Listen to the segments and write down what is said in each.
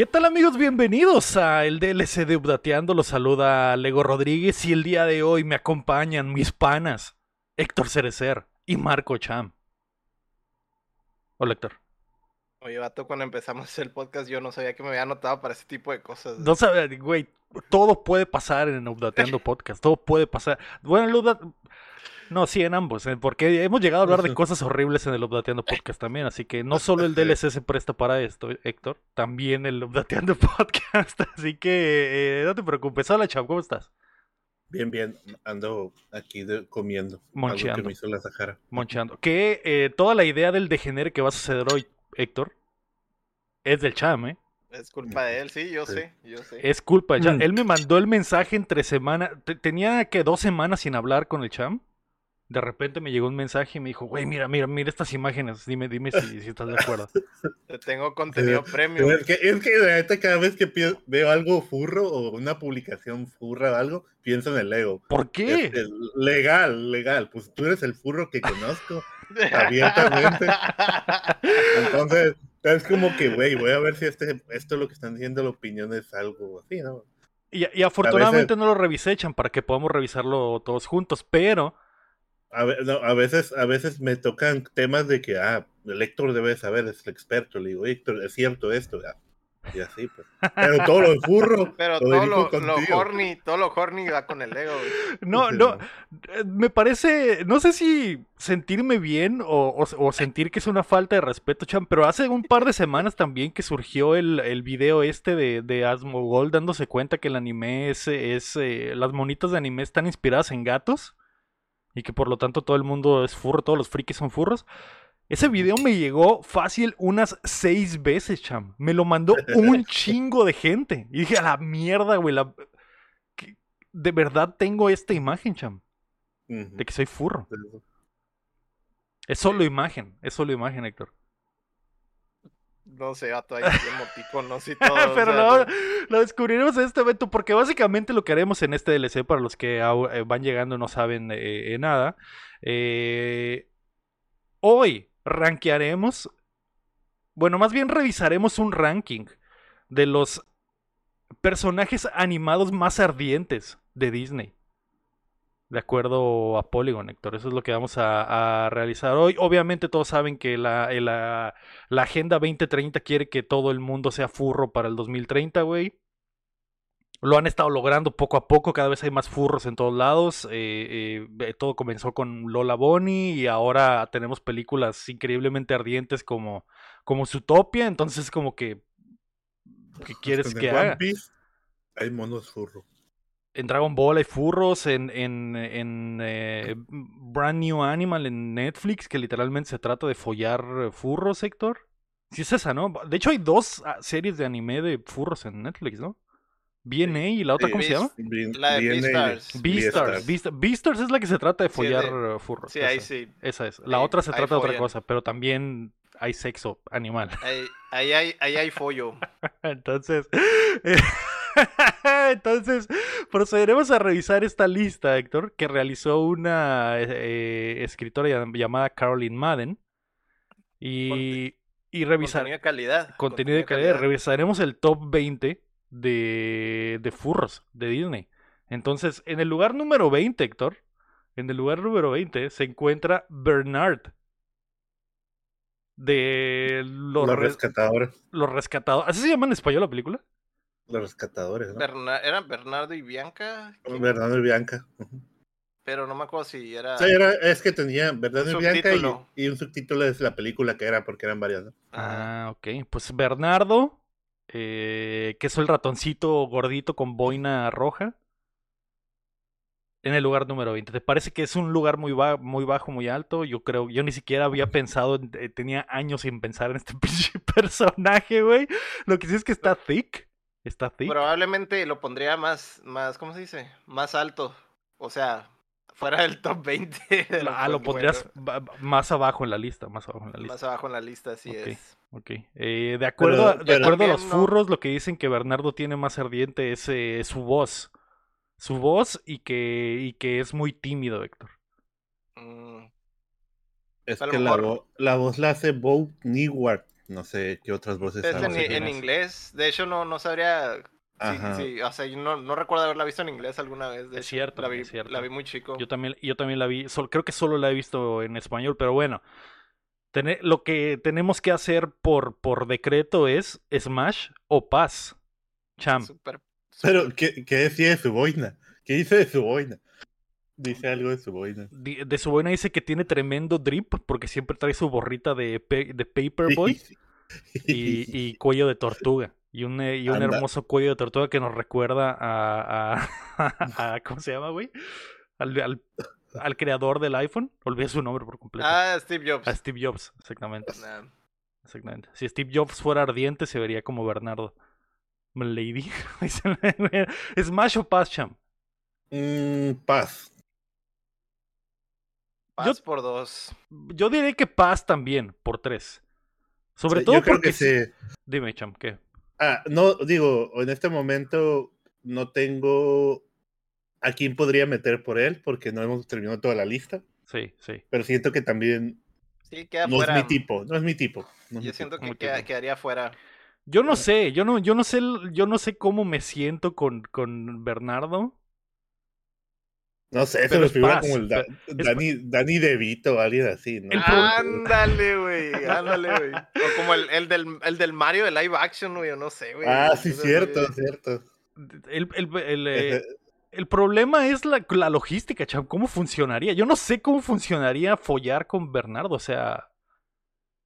¿Qué tal amigos? Bienvenidos a el DLC de Updateando. Los saluda Lego Rodríguez y el día de hoy me acompañan mis panas Héctor Cerecer y Marco Cham. Hola Héctor. Oye, vato, cuando empezamos el podcast yo no sabía que me había anotado para ese tipo de cosas. No sabía, güey, todo puede pasar en Updateando Podcast, todo puede pasar. Bueno. No, sí, en ambos, eh, porque hemos llegado a hablar de cosas horribles en el Updateando Podcast también, así que no solo el DLC se presta para esto, Héctor, también el Updateando Podcast, así que eh, no te preocupes. Hola, Cham, ¿cómo estás? Bien, bien, ando aquí comiendo. Moncheando. Algo que me hizo la Sahara. Moncheando. Que eh, toda la idea del degenere que va a suceder hoy, Héctor, es del Cham, ¿eh? Es culpa de él, sí, yo sé, yo sé. Es culpa de Cham. Él me mandó el mensaje entre semanas. Tenía que dos semanas sin hablar con el Cham de repente me llegó un mensaje y me dijo, güey, mira, mira, mira estas imágenes, dime, dime si, estás de acuerdo. tengo contenido premium. Es que, es que cada vez que veo algo furro o una publicación furra o algo, pienso en el Lego. ¿Por qué? legal, legal. Pues tú eres el furro que conozco abiertamente. Entonces, es como que, güey, voy a ver si este, esto lo que están diciendo la opinión es algo así, ¿no? Y, afortunadamente no lo revisé, Chan, para que podamos revisarlo todos juntos, pero a, a, veces, a veces me tocan temas de que, ah, el Héctor debe saber, es el experto. Le digo, Héctor, es cierto esto. Y así, pues. Pero todo lo furro. Pero todo lo, lo, horny, todo lo horny va con el ego. No, no. Eh, me parece, no sé si sentirme bien o, o, sentir que es una falta de respeto, Chan, pero hace un par de semanas también que surgió el, el video este de, de Asmogol dándose cuenta que el anime es, es eh, las monitas de anime están inspiradas en gatos y que por lo tanto todo el mundo es furro, todos los frikis son furros. Ese video me llegó fácil unas seis veces, cham. Me lo mandó un chingo de gente. Y dije, a la mierda, güey. De verdad tengo esta imagen, cham. De que soy furro. Es solo imagen, es solo imagen, Héctor no sé, a ahí emoticonos y todo. Pero no, lo descubriremos en este evento porque básicamente lo que haremos en este DLC, para los que eh, van llegando no saben eh, nada, eh, hoy rankearemos, bueno, más bien revisaremos un ranking de los personajes animados más ardientes de Disney de acuerdo a Polygon, Héctor. Eso es lo que vamos a, realizar hoy. Obviamente todos saben que la, eh, la, la, Agenda 2030 quiere que todo el mundo sea furro para el 2030, güey. Lo han estado logrando poco a poco, cada vez hay más furros en todos lados. Eh, eh, todo comenzó con Lola Bonnie y ahora tenemos películas increíblemente ardientes como, como Zootopia. Entonces, como que. ¿Qué quieres que haga? hay monos furros en Dragon Ball hay furros, en, en, en eh, Brand New Animal en Netflix, que literalmente se trata de follar furros, Héctor. Sí es esa, ¿no? De hecho hay dos ah, series de anime de furros en Netflix, ¿no? BNA y la otra, ¿cómo se llama? La de Beastars. Beastars. Beastars es la que se trata de follar furros. Sí, ahí sí. Esa es. La otra se trata de otra cosa, pero también hay sexo animal. Ahí, ahí, hay, ahí hay follo. Entonces... Entonces, procederemos a revisar esta lista, Héctor, que realizó una eh, escritora llamada Caroline Madden. Y, y revisar. Contenido de calidad. Contenido, de calidad. Revisaremos el top 20 de, de furros de Disney. Entonces, en el lugar número 20, Héctor, en el lugar número 20 se encuentra Bernard. De los, los rescatadores. Los rescatadores. ¿Así se llama en español la película? Los rescatadores, ¿no? ¿Eran Bernardo y Bianca? Bernardo y Bianca. Pero no me acuerdo si era. Sí, era es que tenía Bernardo y Bianca y, un subtítulo de la película que era, porque eran varias. ¿no? Ah, ok. Pues Bernardo, eh, que es el ratoncito gordito con boina roja. En el lugar número 20. ¿Te parece que es un lugar muy, muy bajo, muy alto? Yo creo, yo ni siquiera había pensado, eh, tenía años sin pensar en este personaje, güey. Lo que sí es que está thick. Está Probablemente lo pondría más, más, ¿cómo se dice? Más alto. O sea, fuera del top 20. ah, lo pondrías más abajo en la lista, más abajo en la lista. Más abajo en la lista, así es. Ok. Eh, de acuerdo, a, de acuerdo a los furros, lo que dicen que Bernardo tiene más ardiente es eh, su voz. Su voz y que, y que es muy tímido, Héctor. Mm. Es que la, la, voz la hace Bo Newart. No sé qué otras voces Es en, inglés. De hecho, no, no sabría. Sí, o sea, yo no, no recuerdo haberla visto en inglés alguna vez. De Es hecho. cierto, La vi, es cierto. la vi muy chico. Yo también, yo también la vi, creo que solo la he visto en español, pero bueno. Tene- lo que tenemos que hacer por, por decreto es Smash o Paz. Cham. Pero, ¿qué, qué decía de su boina? ¿Qué dice de su boina? Dice algo de su boina. De su buena dice que tiene tremendo drip porque siempre trae su borrita de, pe- de Paperboy y, y cuello de tortuga. Y un, eh, y un hermoso cuello de tortuga que nos recuerda a, a- a- ¿cómo se llama, güey? Al, al- al creador del iPhone. Olvidé su nombre por completo. Ah, Steve Jobs. A Steve Jobs, exactamente. Nah. Exactamente. Si Steve Jobs fuera ardiente, se vería como Bernardo. Lady. Smash o Pass Champ. Mm, paz. Paz por dos. Yo diré que Paz también, por tres. Sobre Sí, todo Yo creo porque. que sí. Dime, Champ, ¿qué? Ah, no, digo, en este momento no tengo a quién podría meter por él, porque no hemos terminado toda la lista. Sí, sí. Pero siento que también Sí, queda no fuera. es mi tipo, no es mi tipo. no es Yo mi siento tipo. que queda- quedaría fuera. Yo no sé, yo no, yo no sé, yo no sé cómo me siento con, con Bernardo. No sé, se Pero me es figura paz, como el Da- es Dani, Dani DeVito o alguien así, ¿no? Ándale, güey. Ándale, güey. O como el, el, del, el del Mario de live action, güey. yo No sé, güey. Ah, sí, cierto, güey. cierto. El, el- el, eh, el problema es la, la logística, Champ. ¿Cómo funcionaría? Yo no sé cómo funcionaría follar con Bernardo. O sea,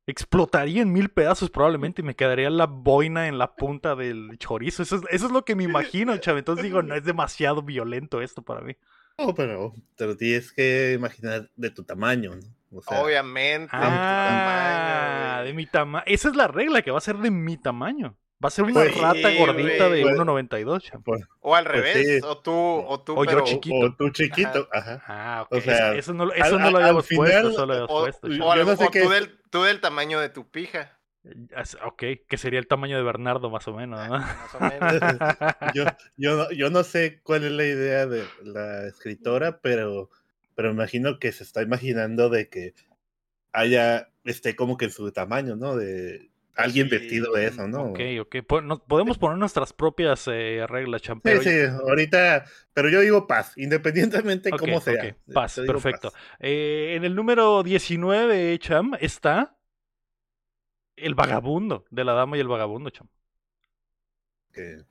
explotaría en mil pedazos probablemente y me quedaría la boina en la punta del chorizo. Eso es, eso es lo que me imagino, Champ. Entonces digo, no es demasiado violento esto para mí. No, pero te lo tienes que imaginar de tu tamaño, ¿no? O sea, Obviamente. Ah, tamaño, de mi tamaño. Esa es la regla, que va a ser de mi tamaño. Va a ser una Pues, rata sí, gordita de güey. 1.92, Champ. pues, O al Pues revés. sí. O tú, o tú, O yo chiquito. o tú chiquito, ajá. Ah, ok. O sea, eso, eso no, lo- eso al- no lo habíamos puesto, final, eso lo habíamos O, puesto. o Yo lo no sé mejor qué tú, es. del, tú del tamaño de tu pija. Ok, que sería el tamaño de Bernardo más o menos, ¿no? Más o menos. yo, yo, no, yo no sé cuál es la idea de la escritora, pero, pero imagino que se está imaginando de que haya, esté como que en su tamaño, ¿no? De alguien Sí, vestido de eso, ¿no? Ok, ok. No- podemos poner nuestras propias eh, reglas, champ. Sí, sí, ahorita, pero yo digo paz, independientemente Ok, cómo sea. ok, Paz, perfecto. paz. Eh, en el número 19, Cham, está el vagabundo, de la dama y el vagabundo, Cham. Que-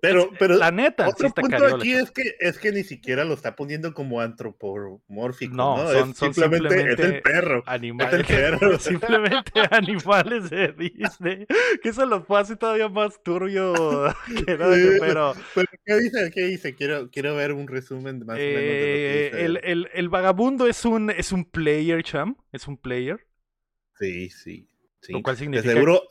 Pero, pero la neta, otro punto cariola, aquí es que es que ni siquiera lo está poniendo como antropomórfico, No, ¿no? son- es son simplemente, es el perro. Animales, perro. simplemente animales de Disney, que eso los hace todavía más turbio que nada, Sí. pero Pero, ¿qué dice? ¿Qué dice? Quiero, quiero ver un resumen más o menos de lo que eh, dice. el, el- el vagabundo es un, es un player, Cham, es un player, Sí, sí. sí. lo cual De significa seguro,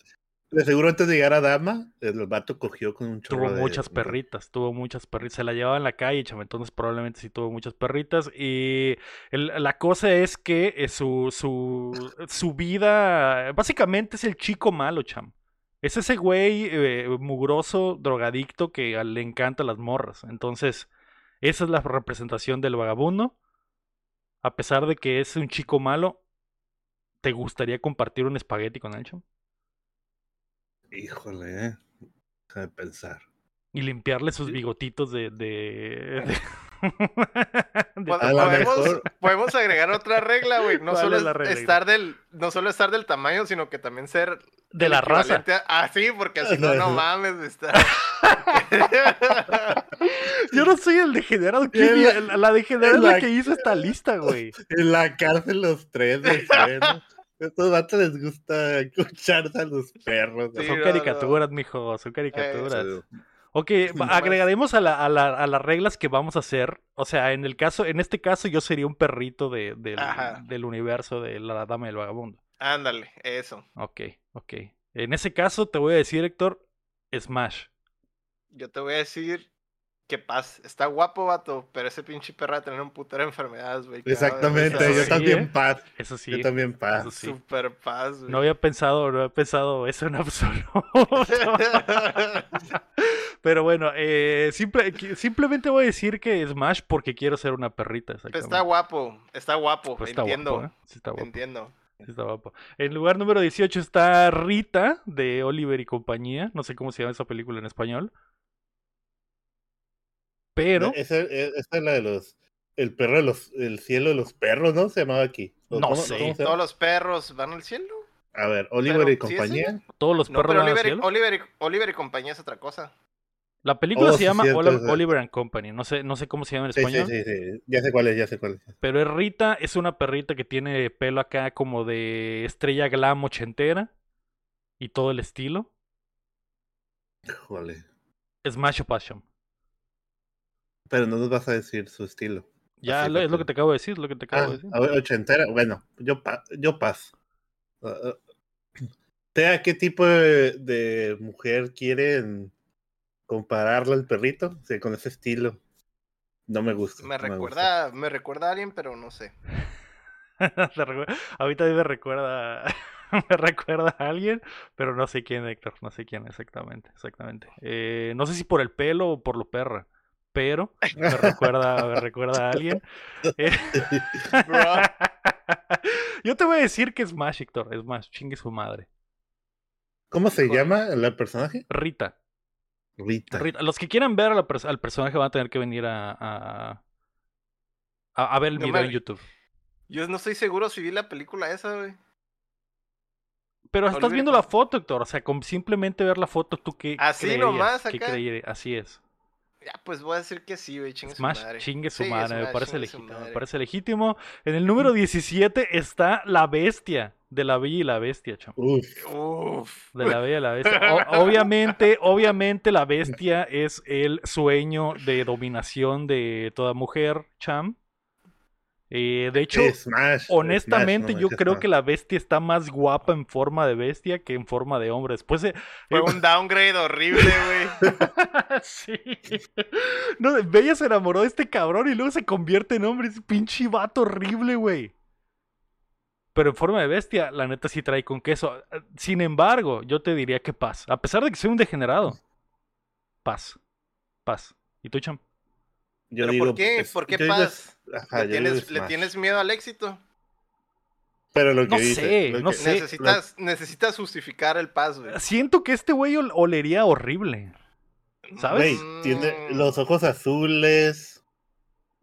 de seguro antes de llegar a Dama, el vato cogió con un chorro Tuvo de- muchas perritas, tuvo muchas perritas. Se la llevaba en la calle, chama, entonces probablemente sí tuvo muchas perritas. Y el- la cosa es que eh, su, su, su vida, básicamente es el chico malo, cham. Es ese güey eh, mugroso, drogadicto que le encanta las morras. Entonces, esa es la representación del vagabundo. A pesar de que es un chico malo, ¿te gustaría compartir un espagueti con cham? Híjole, eh. Déjame pensar. Y limpiarle sus bigotitos de. de, de- de podemos, podemos agregar otra regla, güey. No ¿Cuál solo es la es regla? estar del, no solo estar del tamaño, sino que también ser de la raza. a- Ah, sí, porque si no, no mames, está. Yo no soy el degenerado. ¿quién En hi- la- la, la degenerada la que hizo esta lista, güey. En la cárcel los tres de freno. Estos vatos les gusta escucharse a los perros. Sí, son no, caricaturas, mijo, son caricaturas. Ok, agregaremos a, la- a la- a las reglas que vamos a hacer. O sea, en el caso, en este caso, yo sería un perrito de- del, del universo de la dama y el vagabundo. Ándale, eso. Ok, ok. En ese caso, te voy a decir, Héctor, Smash. Yo te voy a decir que paz. Está guapo, vato, pero ese pinche perro va a tener un putero de enfermedades, güey. Exactamente, yo sí, también ¿eh? paz. Eso sí. Yo también paz. eso sí. Super paz, güey. No había pensado, no había pensado eso en absoluto. Pero bueno, eh, simple- simplemente voy a decir que Smash porque quiero ser una perrita. Está guapo, está guapo, Pues está entiendo. guapo, ¿eh? Sí está guapo. Entiendo. Sí está guapo. En lugar número 18 está Rita de Oliver y compañía. No sé cómo se llama esa película en español. Pero Esa, esa es la de los. El perro de los. El cielo de los perros, ¿no? Se llamaba aquí. ¿O No cómo- sé. cómo? Todos los perros van al cielo. A ver, Oliver Pero, y ¿sí es compañía. todos los No, perros pero van al Oliver, y- cielo. Oliver, y, Oliver y compañía es otra cosa. La película Oh, se sí, llama cierto. Oliver and Company. No sé, no sé cómo se llama en Sí, sí, español. sí, sí. Ya sé cuál es, ya sé cuál es. Pero es Rita, es una perrita que tiene pelo acá como de estrella glam ochentera. Y todo el estilo. Joder. Smash o Passion. Pero no nos vas a decir su estilo. Ya Así lo- es lo que te acabo de decir, lo que te acabo Ah, de decir. a ver, ochentera. Bueno, yo, pa- yo paso. Ah, ah. ¿Tea qué tipo de, de mujer quieren compararla al perrito? Sí, con ese estilo. No me gusta. Me no gusta. recuerda, me recuerda a alguien, pero no sé. Ahorita a mí me recuerda, me recuerda a alguien, pero no sé quién, Héctor, no sé quién exactamente, exactamente. Eh, no sé si por el pelo o por lo perra, pero me recuerda, me recuerda a alguien. Eh. Yo te voy a decir que es Smash, Héctor, es Smash, chingue su madre. ¿Cómo se llama el personaje? Rita, Rita. Rita. Los que quieran ver al personaje van a tener que venir a, a, a- a ver el No video me- en YouTube. Yo no estoy seguro si vi la película esa, güey. Pero estás viendo la foto, Héctor. O sea, con simplemente ver la foto, ¿tú qué Así creerías? nomás, ¿Qué acá. creerías? Así es. Ya, pues voy a decir que sí, güey. Chingue su Smash, madre. chingue su Sí, madre, me Smash, parece chingue su legítimo, me parece legítimo. En el número 17 está La Bestia, de La Bella y la Bestia, chamo. Uf. De La Bella y la Bestia. O- obviamente, obviamente La Bestia es el sueño de dominación de toda mujer, cham. Eh, de hecho, Smash, honestamente, Smash, yo creo Smash. que la bestia está más guapa en forma de bestia que en forma de hombre. Después de... Fue un downgrade horrible, güey. sí. No, Bella se enamoró de este cabrón y luego se convierte en hombre. Es pinche vato horrible, güey. Pero en forma de bestia, la neta sí trae con queso. Sin embargo, yo te diría que paz. A pesar de que soy un degenerado. Paz. Paz. ¿Y tú, Cham? Yo ¿Pero digo, por qué? es- ¿Por qué digo paz? ajá, ¿Le tienes, ¿Le Smash. tienes miedo al éxito? Pero lo que No dice, sé, lo no que- sé. necesitas, necesitas justificar el paz, güey. Siento que este güey ol- olería horrible. ¿Sabes? Güey, tiene Mm. los ojos azules.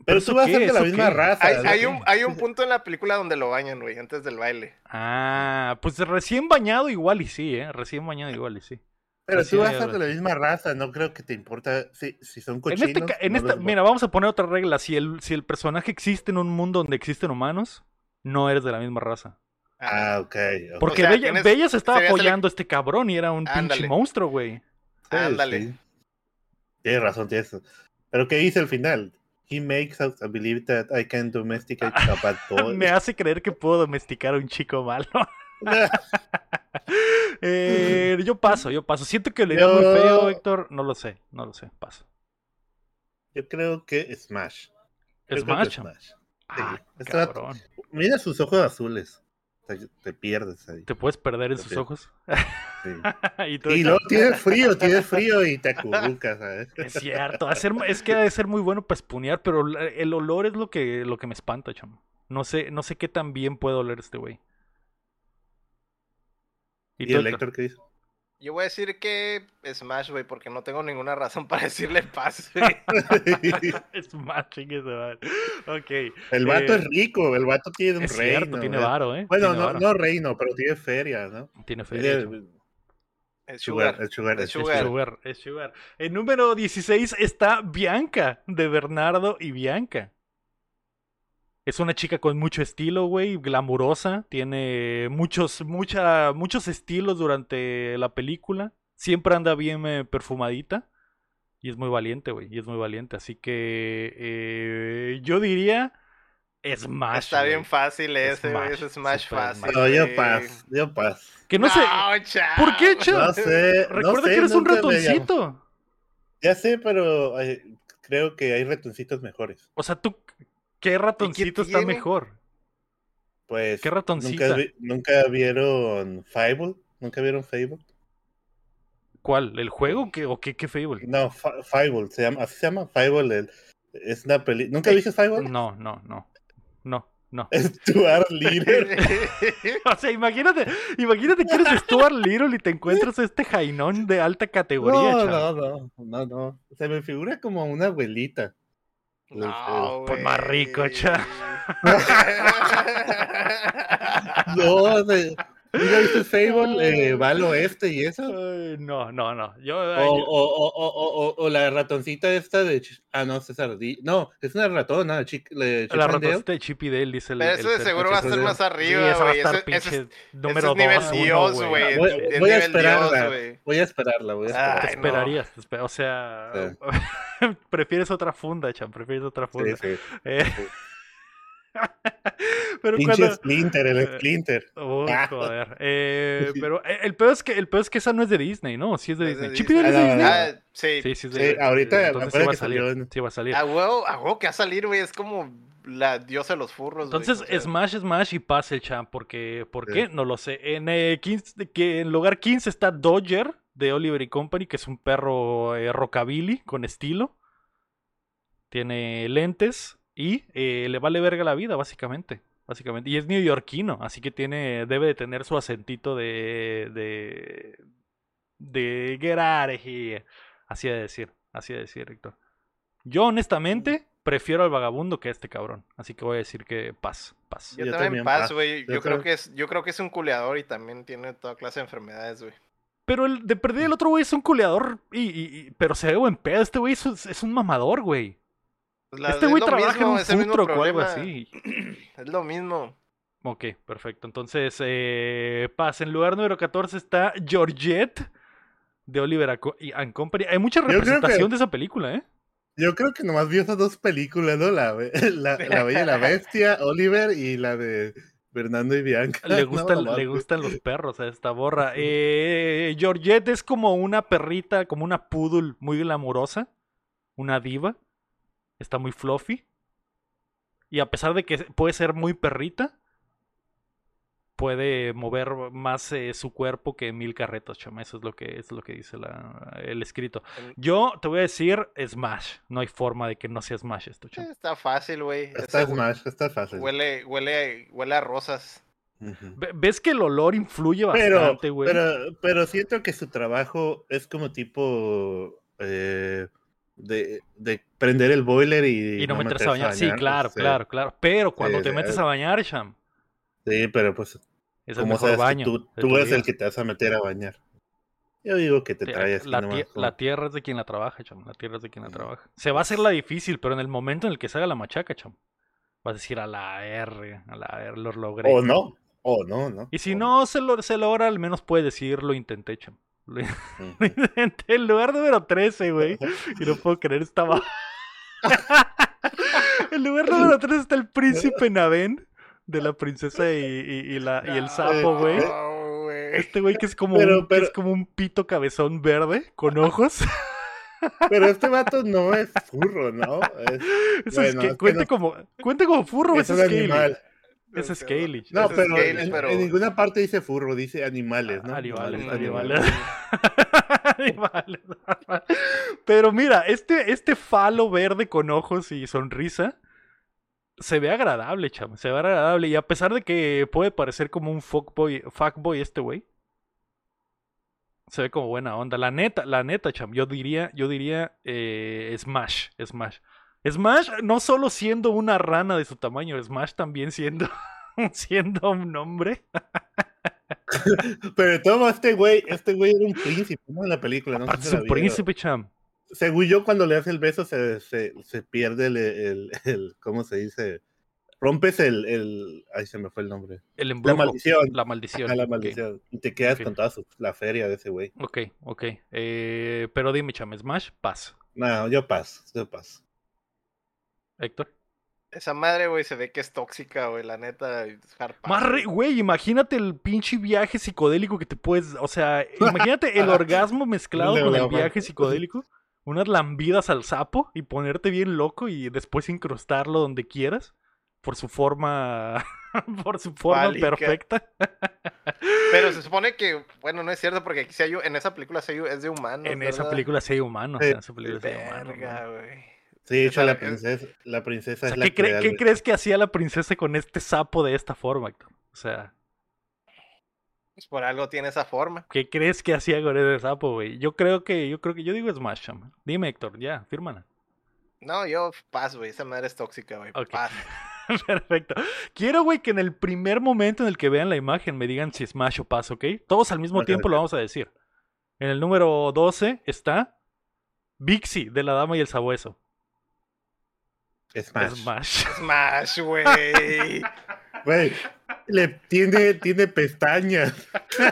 Pero eso tú vas a ser de la ¿Eso misma qué? raza. Hay, ¿no? hay un, hay un punto en la película donde lo bañan, güey, antes del baile. Ah, pues recién bañado igual y sí, ¿eh? Recién bañado igual y sí. Pero Pues sí, tú vas a ser de la así. misma raza, no creo que te importa si, si son En, cochinos. este, ca- en no esta, les- mira, vamos a poner otra regla. Si el, si el personaje existe en un mundo donde existen humanos, no eres de la misma raza. Ah, ok. ok. Porque sea, Bella, tienes- Bella se estaba el- apoyando a este cabrón y era un pinche monstruo, güey. Ándale. sí. Tienes razón, tienes razón. Pero ¿qué dice al final? He makes us believe that I can domesticate a bad boy. Me hace creer que puedo domesticar a un chico malo. Eh, yo paso, yo paso. Siento que le muy Yo- feo, Héctor. No lo sé, no lo sé. Paso. Yo creo que Smash. Yo Smash. que Smash. Ah, cabrón. Mira sus ojos azules. Te, te pierdes ahí. Te puedes perder en Te sus pierdes. ojos. sí. y Y luego tienes frío, tienes frío y te acurrucas, ¿sabes? Es cierto, hacer, es que ha de ser muy bueno para espunear, pero el olor es lo que, lo que me espanta, chamo. No sé, no sé qué tan bien puede oler este güey. ¿Y el Héctor? Qué dice? Yo voy a decir que Smash, güey, porque no tengo ninguna razón para decirle paz, güey. Es más chingue. Ok. el vato eh, es rico, el vato tiene un Es reino. cierto, tiene varo, ¿eh? Bueno, no, varo. no reino, pero tiene feria, ¿no? Tiene feria. Tiene- Es Sugar, Sugar. el sugar, Es el Es Sugar. Sugar, es Sugar. En número 16 está Bianca, de Bernardo y Bianca. Es una chica con mucho estilo, güey, glamurosa. Tiene muchos, mucha, muchos estilos durante la película. Siempre anda bien eh, perfumadita. Y es muy valiente, güey. Y es muy valiente. Así que eh, yo diría Smash. Está bien fácil ese, güey. Smash, Es Smash fácil. No, yo paz, yo paz. Que no sé. chao. ¿Por qué, Cha? No sé, no Recuerda sé, que eres un ratoncito. Ya sé, pero eh, creo que hay ratoncitos mejores. O sea, tú, ¿qué ratoncito está tiene? mejor? Pues. ¿Qué ratoncita? ¿nunca, vi- ¿Nunca vieron Fable? ¿Nunca vieron Fable? ¿Cuál? ¿El juego ¿Qué- o qué, qué Fable? No, Fa- Fable, se llama, así se llama Fable. el- es una peli. ¿Nunca viste Fable? No, no, no. No, No. Stuart Little. O sea, imagínate, imagínate que eres Stuart Little y te encuentras este jainón de alta categoría, No, no, no, no, no. Se me figura como una abuelita. No, Pues más rico, cha. No, de, ¿nunca viste Fable? Eh, va al oeste y eso. Ay, no, no, no. Yo, O, o, o, o, o, o la ratoncita esta de... Ch- Ah, no, César Di- No, es una ratona, Chip la ratoncita de Chip y Dale, dice el. Pero el eso de seguro va a de- más Sí, arriba, güey. estar Ese- ese pinche es- número ese es nivel dos, Dios, güey. Voy, a Dios, esperarla, güey. voy a esperarla, voy a esperarla. Te no. esperarías, te esper- o sea, prefieres otra funda, Chan, prefieres otra Sí, funda. sí. Eh, Pero Pinche cuando... Splinter, el eh, Splinter. Uy, Ah. joder. Eh, pero eh, el peor es que el peor es que esa no es de Disney, ¿no? Sí es de Disney. Chip es de Ah, Disney. Ah, sí. Sí, sí, es Sí, ahorita me entonces sí va a que salir. salió en- Sí va a salir. A huevo, a huevo que va a salir, güey. Es como la diosa de los furros, güey, Entonces, o sea, Smash, Smash y pase el champ. Porque, ¿Por Sí. qué? No lo sé. En, eh, 15 que en lugar 15 está Dodger de Oliver y Company, que es un perro eh, rockabilly con estilo. Tiene lentes y eh, le vale verga la vida, básicamente. Básicamente. Y es neoyorquino, así que tiene, debe de tener su acentito de. de. de get out of here. Así de decir, así de decir, Héctor. Yo, honestamente, prefiero al vagabundo que a este cabrón. Así que voy a decir que paz, paz. Yo, Yo también paso. güey. Yo Yo, creo creo- que es, yo creo que es un culeador y también tiene toda clase de enfermedades, güey. Pero el de perder el otro güey es un culeador. Y, y- y- pero se ve buen pedo. Este güey es, un- es un mamador, güey. Pues la- Este es güey lo trabaja mismo, en un es el mismo food truck o algo así. Es lo mismo. Ok, perfecto. Entonces, eh, paz. En lugar número 14 está Georgette de Oliver and Company. Hay mucha que- representación de esa película, ¿eh? Yo creo que nomás vi esas dos películas, ¿no? La, la, la Bella y la Bestia, Oliver y la de Fernando y Bianca. Le, gustan, le gustan los perros a esta borra. Eh, Georgette es como una perrita, como una poodle muy glamurosa. Una diva. Está muy fluffy. Y a pesar de que puede ser muy perrita, puede mover más eh, su cuerpo que mil carretas, chama. Eso es lo que, es lo que dice la- el escrito. Yo te voy a decir Smash. No hay forma de que no sea Smash esto, chama. Está fácil, güey. Está Ese hue- Smash, está fácil. Huele, huele, huele a rosas. ¿Ves que el olor influye bastante, güey? pero, pero siento que su trabajo es como tipo eh, de, de prender el boiler y, Y no meterse a bañar. Sí, bañar, claro, sí. claro, claro. Pero cuando Sí, te metes es- a bañar, Sham, Sí, pero pues, es el mejor baño. tú, tú eres el que te vas a meter a bañar. Yo digo que te traes la, nomás, tie- como- la tierra es de quien la trabaja, cham. La tierra es de quien la trabaja. Se va a hacer la difícil, pero en el momento en el que se haga la machaca, cham, vas a decir a la R, a la R, lo logré. O no, o no, ¿no? Y si O no se, lo, se logra, al menos puede decir lo intenté, cham. Lo Ujú. intenté. El lugar número 13, güey. Y no puedo creer, estaba. el lugar número 13 está el príncipe Naven de la princesa y, y- y la, y el sapo, güey. No. Este güey que es como, Pero- un, que es como un pito cabezón verde con ojos. Pero este vato no es furro, ¿no? Es, Eso Bueno, es que es que cuenta no- como cuenta como furro, es un es Scaly. animal. Es Scaly. No, es pero, Scaly, en, pero- en ninguna parte dice furro, dice animales, ¿no? Animales, animales. Animales. Pero mira, este, este falo verde con ojos y sonrisa se ve agradable, chamo. Se ve agradable. Y a pesar de que puede parecer como un fuckboy, fuckboy este güey. Se ve como buena onda. La neta, la neta, cham. Yo diría, yo diría eh, Smash. Smash. Smash no solo siendo una rana de su tamaño, Smash también siendo, siendo un hombre. Pero modo, este güey, este güey era un príncipe, ¿no? En la película, no sé si la un príncipe, cham. Según yo, cuando le das el beso, se, se, se pierde el, el, el- ¿cómo se dice? Rompes el, el, ay, se me fue el nombre. El La embrujo. maldición. La maldición. La maldición. Y te quedas con toda su- la feria de ese güey. Ok, ok. Eh, pero dime, cham, Smash, paz. No, yo paso, yo paso. Héctor. Esa madre, güey, se ve que es tóxica, güey, la neta. Más re- güey. imagínate el pinche viaje psicodélico que te puedes, o sea, imagínate el orgasmo mezclado con el viaje psicodélico, unas lambidas al sapo y ponerte bien loco y después incrustarlo donde quieras por su forma por su forma Fálica. perfecta. Pero se supone que, bueno, no es cierto porque aquí sí hay, en esa película sí hay- es de humanos. En esa película sí hay humanos, Sí. en esa película sí hay humanos. Verga, güey. Sí, de hecho, Esa- la es- princesa, la princesa O sea, es la ¿qué, cre- da qué crees que hacía la princesa con este sapo de esta forma, Héctor? O sea, Pues por algo tiene esa forma. ¿qué crees que hacía con ese sapo, güey? Yo creo que, yo creo que, yo digo Smash, chama. Dime, Héctor, ya, fírmala. No, yo paso, güey. Esa madre es tóxica, güey. Ok. Paso. Perfecto. Quiero, güey, que en el primer momento en el que vean la imagen me digan si Smash o Pass, ¿ok? Todos al mismo tiempo lo vamos a decir. En el número 12 está Vixie de la Dama y el Sabueso. Smash. Smash. Smash, güey. Güey, le tiene, tiene pestañas.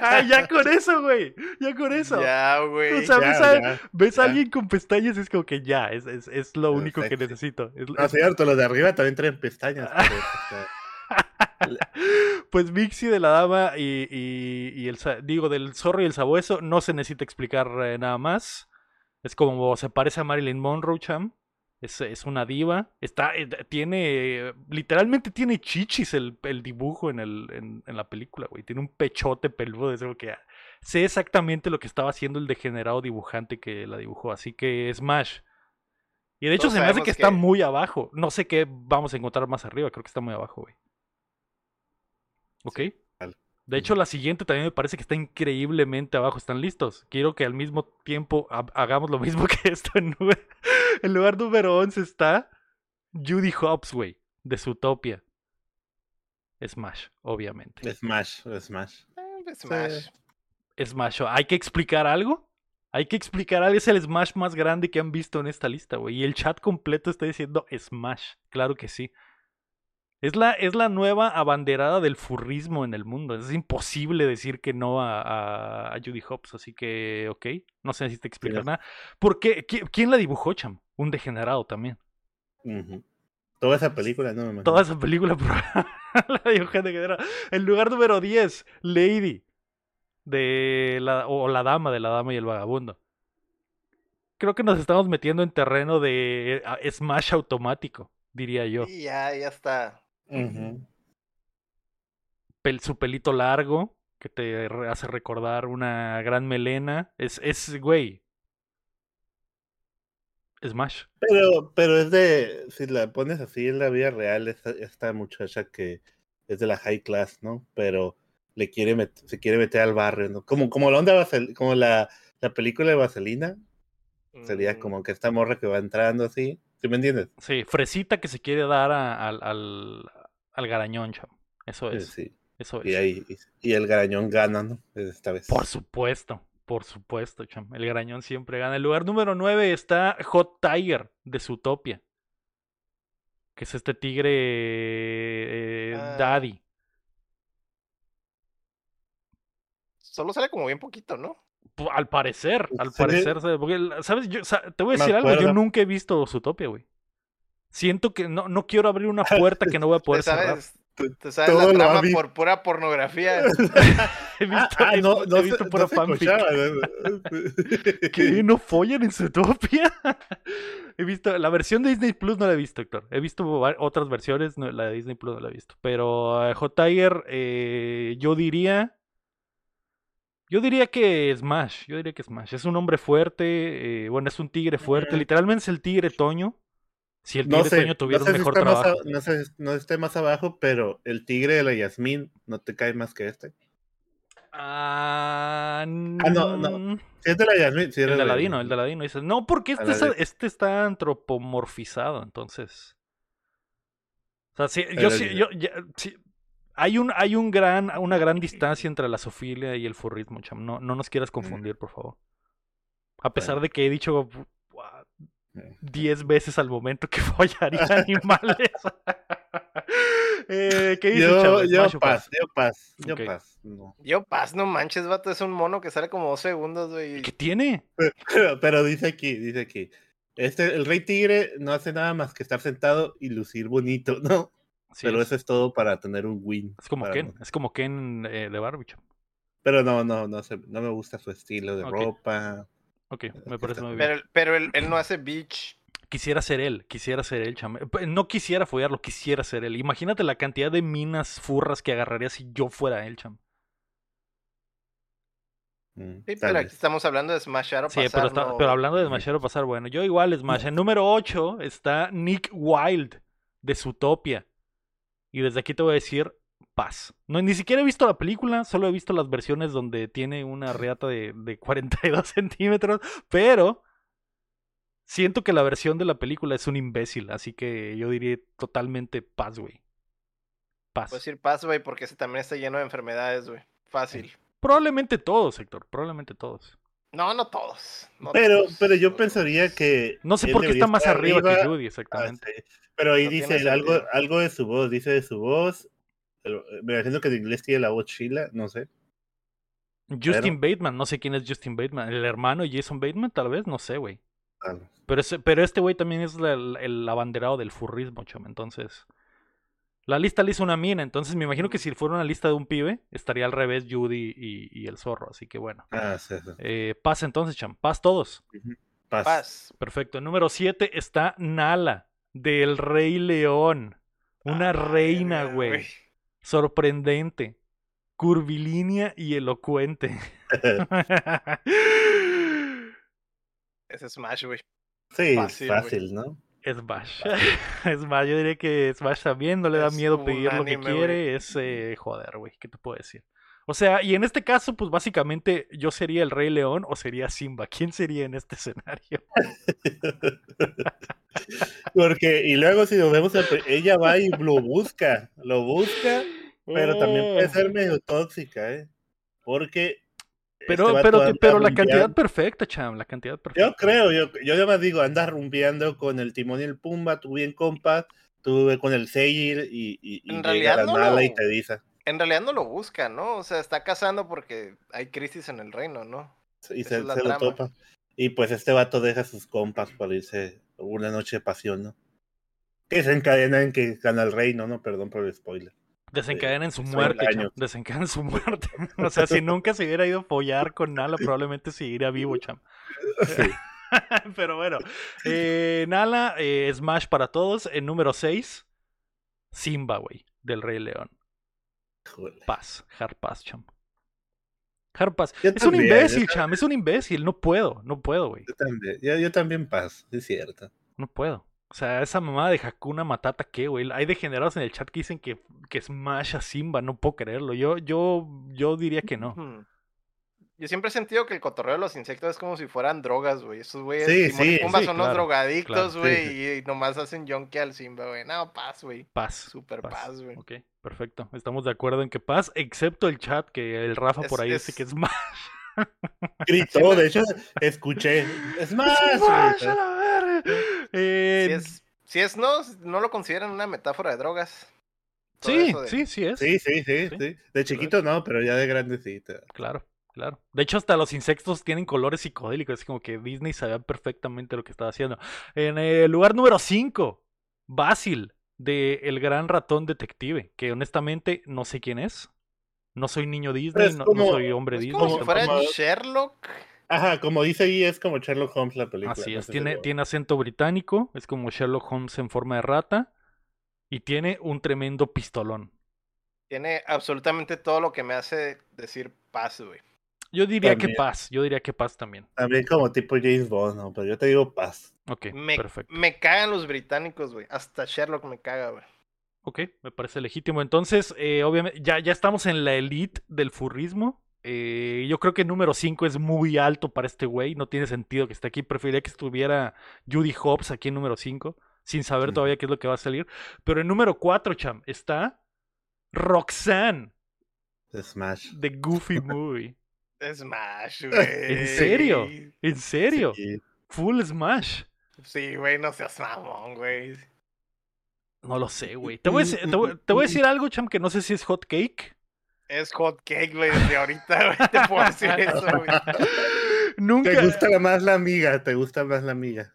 Ah, ya con eso, güey. Ya con eso. ya, güey. O sea, Ya, ves, a, ya. ves a alguien con pestañas y es como que ya, es, es, es lo único que necesito. Es- No, es- cierto, los de arriba también traen pestañas. pero, o sea, pues Vixie de la Dama y, y- y el, digo, del zorro y el sabueso no se necesita explicar eh, nada más. Es como se parece a Marilyn Monroe, cham. Es, es una diva. Está, eh, tiene, literalmente tiene chichis el, el dibujo en, el, en, en la película, güey. Tiene un pechote peludo. Es algo que sé exactamente lo que estaba haciendo el degenerado dibujante que la dibujó. Así que Smash. Y de hecho Todos se me hace que está muy abajo. No sé qué vamos a encontrar más arriba. Creo que está muy abajo, güey. ¿Ok? vale. De hecho, la siguiente también me parece que está increíblemente abajo. ¿Están listos? Quiero que al mismo tiempo ha- hagamos lo mismo que esto. En, nube- en lugar número 11 está Judy Hobbs, güey, de Zootopia. Smash, obviamente. Smash, Smash. Eh, pues, Smash. Smash. ¿Hay que explicar algo? Hay que explicar algo. Es el Smash más grande que han visto en esta lista, güey. Y el chat completo está diciendo Smash. Claro que sí. Es la, es la nueva abanderada del furrismo en el mundo. Es imposible decir que no a, a, a Judy Hobbs. Así que, ok. No se necesita explicar Tienes- nada. ¿Por qué? ¿Qui- ¿Quién la dibujó, Cham? Un degenerado también. Toda esa película, no me imagino. Toda esa película por- la dibujó un degenerado. El lugar número 10, Lady. De la, o la dama de la dama y el vagabundo. Creo que nos estamos metiendo en terreno de ah, Smash automático, diría yo. Y ya, ya está. Pel- su pelito largo, que te hace recordar una gran melena. Es, es, güey. Smash. Pero, pero es de, si la pones así en la vida real, esta, esta muchacha que es de la high class, ¿no? Pero le quiere met- se quiere meter al barrio, ¿no? Como, como la onda vasel- como la, la película de Vaselina, sería Mm, como que esta morra que va entrando así, ¿sí me entiendes? Sí, fresita que se quiere dar a- al, al garañón, cham. Eso es. Sí. Eso Y ahí, y, y el garañón gana, ¿no? Esta vez. Por supuesto, por supuesto, cham. El garañón siempre gana. El lugar número 9 está Hot Tiger de Zootopia. Que es este tigre eh, Ah. Daddy. Solo sale como bien poquito, ¿no? Al parecer, al Sí. parecer, ¿sabes? Porque, la- ¿sabes? Yo, te voy a decir algo, yo nunca he visto Zootopia, güey. Siento que no, no quiero abrir una puerta que no voy a Te poder cerrar. sabes, te sabes todo la trama vi- por pura pornografía. He visto, Ah, ah, he- no, no he visto no pura fanfic. ¿Qué? ¿No follan en Zootopia? he visto, la versión de Disney Plus no la he visto, Héctor. He visto otras versiones, no, la de Disney Plus no la he visto. Pero eh, Hot Tiger, eh, yo diría. Yo diría que Smash. Yo diría que Smash. Es un hombre fuerte. eh, bueno, es un tigre fuerte. Literalmente es el tigre Toño. Si el No tigre sé, Toño no tuviera sé un si mejor más trabajo. a- no sé, no esté más abajo, pero el tigre de la Yasmín no te cae más que este. Ah, no, no. mm, Si es de la Yasmín, sí El de la Aladino, el de Aladino. No, porque este, es- este está antropomorfizado, entonces. O sea, sí, yo sí, yo, ya- sí, hay un, hay un gran, una gran distancia entre la zoofilia y el furrismo, cham. No, no nos quieras confundir, por favor. A pesar Bueno. de que he dicho 10 veces al momento que follaría animales. eh, ¿Qué dices, Yo, chavo? yo ¿Smash o paz, yo paz, yo Ok. paz. No. Yo, paz, no manches, vato, es un mono que sale como dos segundos, güey. ¿Qué tiene? Pero, pero dice aquí, dice aquí. Este, el rey tigre no hace nada más que estar sentado y lucir bonito, ¿no? Sí, pero es, eso es todo para tener un win. es como Ken, no- es como Ken eh, de Barbie. Pero no, no, no, sé, no me gusta su estilo de ropa. Ok, me parece está- muy bien. Pero, pero él, él no hace beach. Quisiera ser él, quisiera ser él, chame. No quisiera follarlo, quisiera ser él. Imagínate la cantidad de minas furras que agarraría si yo fuera él, cham. Mm, Sí, tal pero aquí vez. estamos hablando de smashar o Sí, pasar. pero, está- no- pero hablando de Smashero pasar, bueno, yo igual Smash. En número 8 está Nick Wilde de Zootopia. Y desde aquí te voy a decir paz. No, ni siquiera he visto la película, solo he visto las versiones donde tiene una reata de, de 42 centímetros, pero siento que la versión de la película es un imbécil, así que yo diría totalmente paz, güey. Paz. Puedo decir paz, güey, porque ese también está lleno de enfermedades, güey. Fácil. Probablemente todos, Héctor, probablemente todos. No, no todos. no Pero, todos, pero yo pensaría que. No sé por qué está más arriba, que Judy, Ah, exactamente. sí. Pero ahí No dice algo, sentido. algo de su voz, dice de su voz. El- Me imagino que en inglés tiene la voz chila, no sé. Justin Bateman, no sé quién es Justin Bateman. El hermano de Jason Bateman, tal vez, no sé, güey. Ah, Pero, ese- pero este güey también es la- el, el abanderado del furrismo, chamo. Entonces, la lista le hizo una mina. Entonces, me imagino que si fuera una lista de un pibe, estaría al revés Judy y, y el zorro. Así que bueno. Ah, sí, sí. Eh, paz entonces, cham. Paz todos. Paz. Paz. Perfecto. Número 7 está Nala, del Rey León. Una Ah, reina, güey. Sorprendente. Curvilínea y elocuente. Ese es Smash, güey. Sí, Fácil, fácil, ¿no? Smash. Smash, yo diría que Smash también no le da Es miedo pedir lo que quiere. Es eh, joder, güey. ¿Qué te puedo decir? O sea, y en este caso, pues básicamente yo sería el Rey León o sería Simba. ¿Quién sería en este escenario? Porque, y luego si nos vemos, ella va y lo busca, lo busca, pero también puede ser medio tóxica, ¿eh? Porque. Pero, este pero, anda pero la cantidad perfecta, cham, la cantidad perfecta. Yo creo, yo, yo además digo, anda rumbeando con el Timón y el Pumba, tú bien compas, tú con el Seir y, y, y En llega realidad la no lo- y te dice. En realidad no lo busca, ¿no? O sea, está cazando porque hay crisis en el reino, ¿no? Y Esa se, lo topa. Y pues este vato deja a sus compas para irse una noche de pasión, ¿no? Que se encadena en que gana el reino, ¿no? Perdón por el spoiler. Desencadena en su soy muerte. Desencadena en su muerte. o sea, si nunca se hubiera ido a follar con Nala, probablemente seguiría vivo, cham. Sí. Pero bueno, eh, Nala, eh, Smash para todos. En número 6, Simba, güey, del Rey León. Híjole. Paz, Hard Paz, cham. Hard Paz. Yo Es un también, imbécil, cham, es un imbécil. No puedo, no puedo, güey. Yo también, yo, yo también paso, es cierto. No puedo. O sea, esa mamada de Hakuna Matata, ¿qué, güey? Hay degenerados en el chat que dicen que, que Smash a Simba, no puedo creerlo. Yo, yo, yo diría que no. Yo siempre he sentido que el cotorreo de los insectos es como si fueran drogas, güey. Esos güeyes Sí, Timón y sí, Pumba sí, son claro, unos drogadictos, claro, güey, sí, y, nomás hacen junkie al Simba, güey. No, paz, güey. Paz. Super paz, güey. Ok, perfecto. Estamos de acuerdo en que paz, excepto el chat que el Rafa por ahí es- dice que es más. Gritó, de hecho, escuché. ¡Es más! ¡Smash a la verga! Eh, Si es, si es no, no lo consideran una metáfora de drogas. Sí, de- sí, sí es. Sí, sí, sí, Sí. sí. De chiquito no, pero ya de grandecita. Claro, claro. De hecho, hasta los insectos tienen colores psicodélicos. Es como que Disney sabía perfectamente lo que estaba haciendo. En el lugar número 5, Basil, de El Gran Ratón Detective, que honestamente no sé quién es. No soy niño Disney, Es no, soy hombre Es Disney. como si fuera como- Sherlock. Ajá, como dice ahí, es como Sherlock Holmes la película. Así es, tiene, tiene acento británico, es como Sherlock Holmes en forma de rata y tiene un tremendo pistolón. Tiene absolutamente todo lo que me hace decir paz, güey. Yo diría que paz, yo diría que paz también. También como tipo James Bond, ¿no? Pero yo te digo paz. Ok, Me, perfecto. me cagan los británicos, güey. Hasta Sherlock me caga, güey. Ok, me parece legítimo. Entonces, eh, obviamente, ya, ya estamos en la elite del furrismo. Eh, yo creo que el número 5 es muy alto para este güey. No tiene sentido que esté aquí. Preferiría que estuviera Judy Hobbs aquí en número 5, sin saber todavía qué es lo que va a salir. Pero en número 4, cham, está Roxanne Smash. de Goofy Movie. Smash, güey. ¿En serio? ¿En serio? Sí. Full Smash. Sí, güey, no seas mamón, güey. No lo sé, güey. Te, voy a decir- te voy- te voy a decir algo, cham, que no sé si es hot cake. Es hot cake, güey, desde ahorita, güey. Te puedo decir eso, güey. Nunca, Te gusta más la amiga, te gusta más la amiga.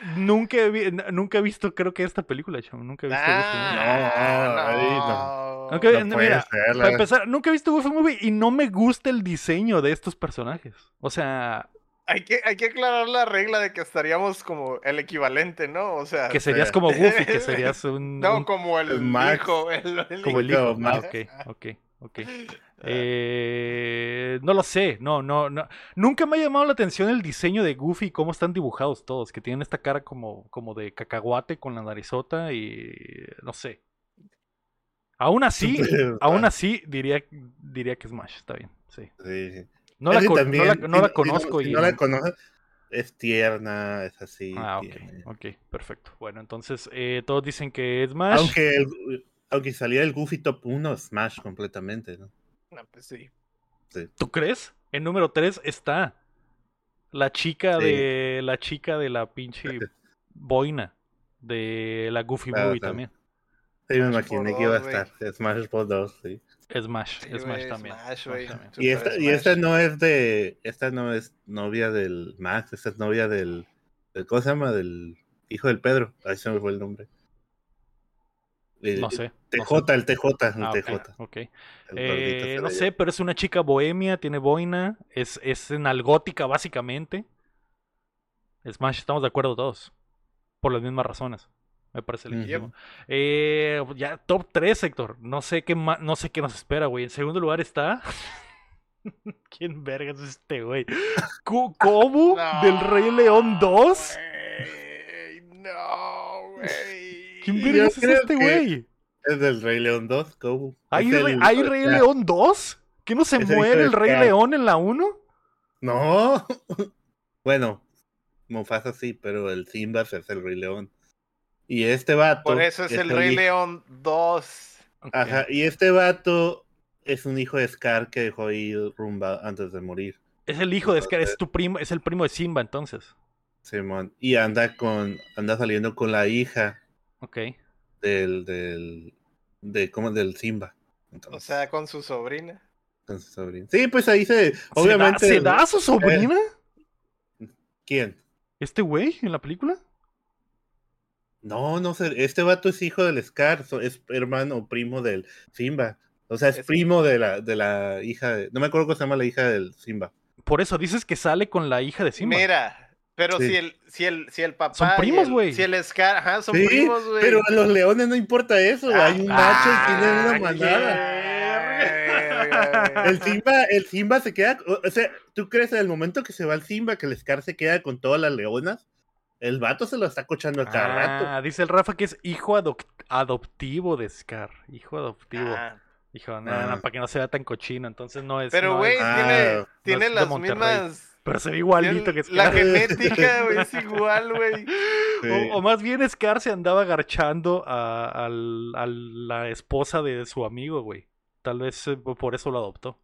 Nunca he, nunca he visto, creo que esta película, chamo. Nunca he visto Goofy Movie. Ah, no. No no, puede mira, ser, la- para empezar, nunca he visto Goofy Movie y no me gusta el diseño de estos personajes. O sea, Hay que, hay que aclarar la regla de que estaríamos como el equivalente, ¿no? O sea, que serías como Goofy, que serías un... no un- como el Max. hijo. El, el como el hijo. Ah, Max. ok, ok, ok. Eh, no lo sé, no, no, no. Nunca me ha llamado la atención el diseño de Goofy y cómo están dibujados todos, que tienen esta cara como, como de cacahuate con la narizota y no sé. Aún así, aún así diría, diría que Smash, está bien, sí. Sí. No la, Es no la- si no la si conozco si y... no la conoces, es tierna, es así. Ah, ok, tiene- ok, perfecto. Bueno, entonces eh, todos dicen que Smash. Aunque, el- aunque saliera el Goofy Top 1, Smash completamente, ¿no? No, pues sí. ¿Tú crees? En número 3 está la chica Sí. de la chica de la pinche boina de la Goofy Claro, Movie claro. también. Sí, me imaginé que iba a estar. Smash por 2, sí. Smash, Sí, Smash güey, también. Smash, también. Y esta, y esta no es de. Esta no es novia del Max, esta es novia del. del- ¿Cómo se llama? Del hijo del Pedro. Ahí se me fue el nombre. El- No sé. no TJ, sé. el TJ, el Ah, TJ. ok, ok. el gordito Eh, no sé, pero es una chica bohemia, tiene boina, es, es nalgótica básicamente. Smash, estamos de acuerdo todos. Por las mismas razones. Me parece legítimo. Eh, ya, top 3, Héctor. No sé qué no sé qué nos espera, güey. En segundo lugar está. ¿Quién vergas es este, güey? Ku- Kobu del Rey León 2. güey, No, güey. ¿Quién vergas es este, güey? Es del Rey León 2, Goku. ¿Hay, Es Re- el- ¿Hay Rey León 2? ¿Que no se Es muere el Rey Scar. León en la 1? No. bueno, Mufasa sí, pero el Simba es el Rey León. Y este vato. Por eso es el Rey hijo- León 2. Ajá, y este vato es un hijo de Scar que dejó ir Rumba antes de morir. Es el hijo de Scar, es tu primo, es el primo de Simba entonces. Simón. Y anda con. anda saliendo con la hija Ok. del. del. de cómo del Simba. O sea, con su sobrina. con su sobrino. Sí, pues ahí se. ¿Se da- Obviamente. ¿Se da, a su sobrina? ¿Quién? ¿Este güey en la película? No, no sé. Este vato es hijo del Scar. Es hermano o primo del Simba. O sea, es, Es- primo de la, de la hija de. No me acuerdo cómo se llama la hija del Simba. Por eso dices que sale con la hija de Simba. Mira, pero Sí. si el, si el, si el papá. Son primos, güey. Si el Scar, ajá, son Sí, primos, güey. pero a los leones no importa eso. Ah, Hay un macho y tienen ah, una qué manada. El Simba, el Simba se queda, o sea, ¿tú crees en el momento que se va el Simba que el Scar se queda con todas las leonas? El vato se lo está cochando a cada rato. Ah, dice el Rafa que es hijo adoptivo de Scar. Hijo adoptivo. Ah, Hijo, no, Ah. no, para que no sea tan cochino. Entonces no es. Pero, no güey, Ah, tiene, no tiene de las mismas. Pero se ve igualito que tiene- La Scar. genética, güey, es igual, güey. Sí. O, o más bien Scar se andaba agarchando a, la esposa de su amigo, güey. Tal vez eh, por eso lo adoptó.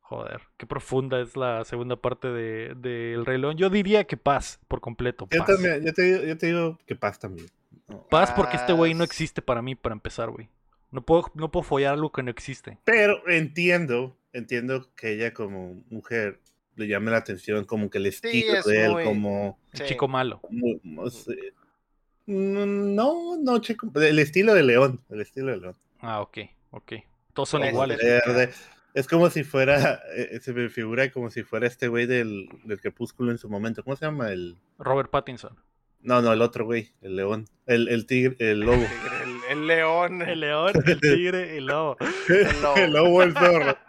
Joder, qué profunda es la segunda parte de, de El Rey León. Yo diría que paz, por completo. Yo también, yo te, digo- yo te digo que paz también. No. Paz porque este güey no existe para mí, para empezar, güey. No puedo, no puedo follar algo que no existe. Pero entiendo, entiendo que ella como mujer le llame la atención, como que el estilo es de él, muy- como... El Sí. chico malo. como- no, sé. Mm, no, no, chico, el estilo de León, el estilo de León. Ah, ok, ok. Todos son La iguales. estética. Verde. Es como si fuera, eh, se me figura como si fuera este güey del, del crepúsculo en su momento. ¿Cómo se llama? El... Robert Pattinson. No, no, el otro güey, el león, el, el tigre, el lobo. El, el león. El león, el tigre, el lobo. El lobo. el lobo, el zorro.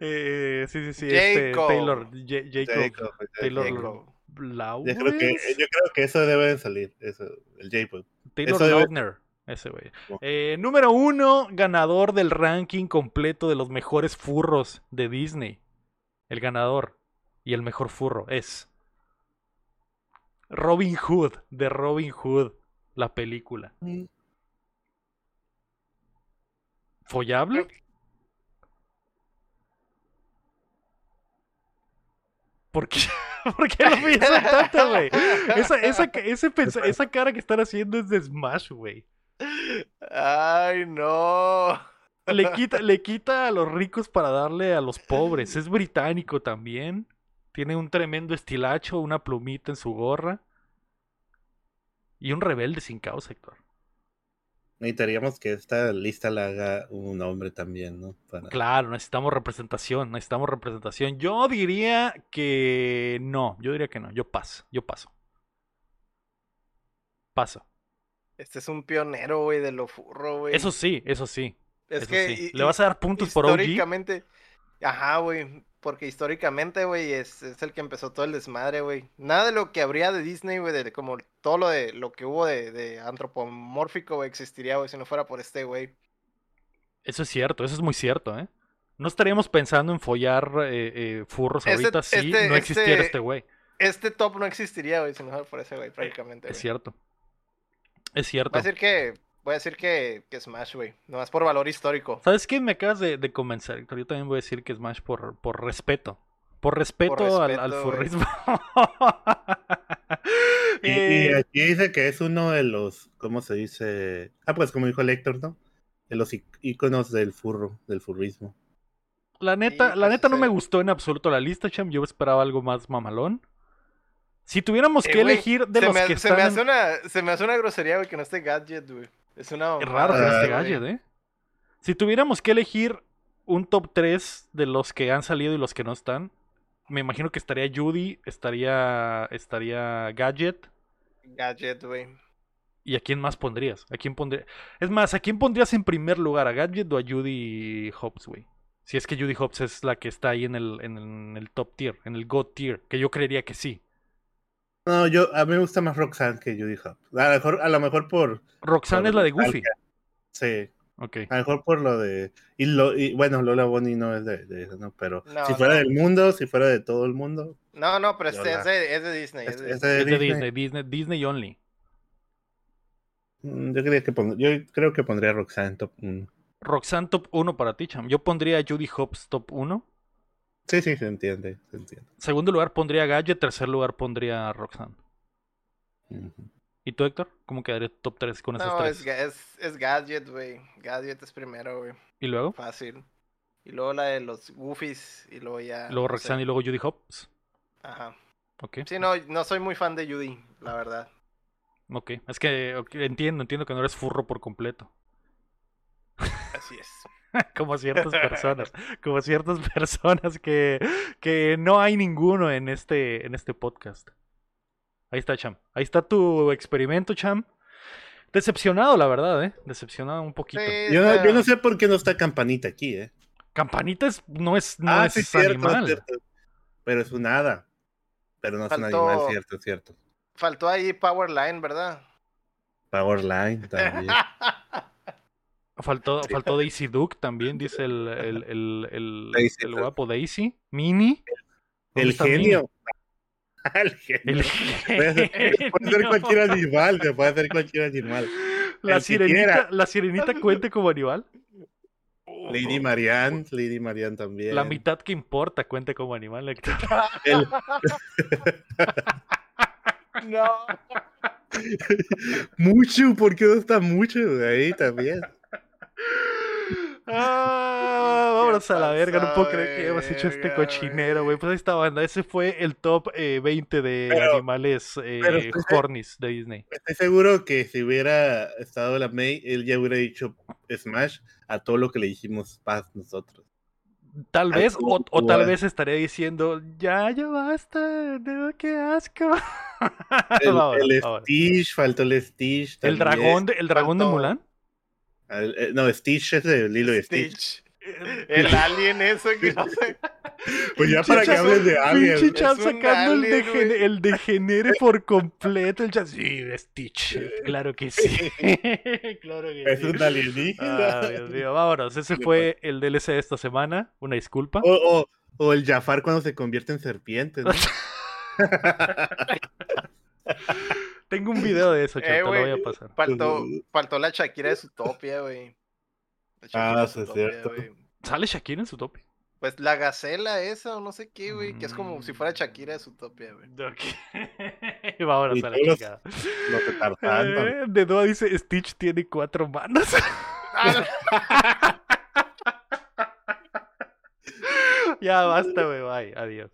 Eh, sí, sí, sí. Este, Jacob. Taylor. Ja- Jacob. Jacob, Taylor Jacob. Yo creo, que, yo creo que eso debe de salir, eso, el Jacob. Taylor debe- Lautner. Ese güey. Eh, número uno, ganador del ranking completo de los mejores furros de Disney. El ganador y el mejor furro es Robin Hood, de Robin Hood, la película. ¿Follable? ¿Por qué? ¿Por qué lo piensan tanto, güey? Esa, esa, ese esa cara que están haciendo es de Smash, güey. Ay, no. Le quita, le quita a los ricos para darle a los pobres. Es británico también. Tiene un tremendo estilacho, una plumita en su gorra. Y un rebelde sin causa, Héctor. Necesitaríamos que esta lista la haga un hombre también, ¿no? Para- Claro, necesitamos representación, necesitamos representación. Yo diría que no, yo diría que no, yo paso, yo paso. Paso. Este es un pionero, güey, de lo furro, güey. Eso sí, eso sí. es eso que sí. ¿Le vas a dar puntos por OG? históricamente, ajá, güey. Porque históricamente, güey, es, es el que empezó todo el desmadre, güey. Nada de lo que habría de Disney, güey, de como todo lo de lo que hubo de, de antropomórfico, güey, existiría, güey, si no fuera por este, güey. Eso es cierto, eso es muy cierto, ¿eh? No estaríamos pensando en follar eh, eh, furros Este- ahorita si este- no existiera este- este güey. Este top no existiría, güey, si no fuera por ese, güey, prácticamente. Es cierto. Es cierto. a decir que, voy a decir que, que Smash, güey, nomás por valor histórico. ¿Sabes qué? Me acabas de, de convencer, Héctor. Yo también voy a decir que Smash por, por respeto. Por respeto, al, al furrismo. Y, y Eh, aquí dice que es uno de los, ¿cómo se dice? Ah, pues como dijo el Héctor, ¿no? De los ic- íconos del furro, del furrismo. La neta, Sí, la pues, neta no me gustó en absoluto la lista, Cham. Yo esperaba algo más mamalón. Si tuviéramos Eh, que elegir de los me, que se están me hace una, se me hace una grosería, güey, que no esté Gadget, güey. Es una Es raro güey. Gadget, ¿eh? Si tuviéramos que elegir un top 3 de los que han salido y los que no están, me imagino que estaría Judy, estaría, estaría Gadget. Gadget, güey. ¿Y a quién más pondrías? ¿A quién pondría... Es más, ¿a quién pondrías en primer lugar? ¿A Gadget o a Judy Hobbs, güey? Si es que Judy Hobbs es la que está ahí en el, en el, en el top tier, en el God tier, que yo creería que sí. No, yo, a mí me gusta más Roxanne que Judy Hop. A lo mejor, a lo mejor por, Roxanne Por es la de Goofy. sí, Ok. a lo mejor por lo de, y lo, y bueno, Lola Bonnie no es de, de eso, ¿no? Pero No, si fuera no. del mundo, si fuera de todo el mundo, No, no, pero este es de, es de Disney. Es es, de es Disney. de Es de Disney. Disney, Disney, Disney only. Mm, Yo, creía que pon- yo creo que pondría Roxanne en top 1. Roxanne top 1 para ti, Cham. Yo pondría a Judy Hobbs top 1. Sí, sí, se entiende, se entiende. Segundo lugar pondría Gadget. Tercer lugar pondría Roxanne. ¿Y tú, Héctor? ¿Cómo quedaría top 3 con esos No, tres? es, ga- es, es Gadget, güey. Gadget es primero, güey. ¿Y luego? Fácil. Y luego la de los Goofies. Y luego ya. Luego no sé. Roxanne y luego Judy Hobbs. Ajá. Ok. Sí, no, no soy muy fan de Judy, la verdad. Ok. Es que entiendo, entiendo que no eres furro por completo. Así es. como ciertas personas. como ciertas personas que, que no hay ninguno en este, en este podcast. Ahí está, Cham. Ahí está tu experimento, Cham. Decepcionado, la verdad, ¿eh? Decepcionado un poquito. Sí, Yo, no, yo no sé por qué no está Campanita aquí, ¿eh? Campanita es- no es, no ah, es sí, cierto, animal. cierto. Pero es un hada. Pero no es un Faltó- animal, cierto, cierto. Faltó ahí Powerline, ¿verdad? Powerline también. Faltó, faltó Daisy Duke también, dice el, el, el, el, Daisy el guapo Daisy. Mini. ¿Dónde El genio. El genio. El Puede ser, puede ser genio. cualquier animal, se puede ser cualquier animal. La sirenita, la sirenita cuente como animal. Lady Marianne, Lady Marianne también. La mitad que importa cuente como animal, Héctor. El- no. mucho, ¿por qué no está mucho ahí también? Ah, vámonos a la verga, no puedo creer que hemos hecho este cochinero, güey. Pues ahí está, banda. Ese fue el top eh, 20 de Pero- animales eh, hornies de Disney. Estoy seguro que si hubiera estado la May, él ya hubiera dicho Smash a todo lo que le dijimos Paz nosotros. Tal vez, o, tal vez estaría diciendo, ya, ya basta, no, qué asco. El, Vámonos, el vámonos. Stitch, faltó el Stitch. ¿El dragón de, el dragón de Mulan? Eh, no, Stitch es de Lilo y Stitch. Stitch. El alien eso que no sé. Pues ya para que hables de Alien. Pinche Cham Es un sacando el, alien, degen- el degenere por completo. El Cham, sí, Stitch. Claro que sí. claro que Es sí. un alienígena. Ah, Dios mío, vámonos. Ese fue el DLC de esta semana. Una disculpa. O, o, o el Jafar cuando se convierte en serpiente. ¿no? Tengo un video de eso, Eh, te lo güey. voy a pasar. Faltó, faltó la Shakira de Zootopia, güey. La Shakira Ah, sí, es cierto. güey. ¿Sale Shakira en su tope? Pues la gacela esa o no sé qué, güey, que es como si fuera Mm. Shakira de Zootopia, güey. Ok. vámonos Y a la los-. Los de Tarzán. Eh, de Doa dice Stitch tiene cuatro manos. ya basta, güey. Bye. Adiós.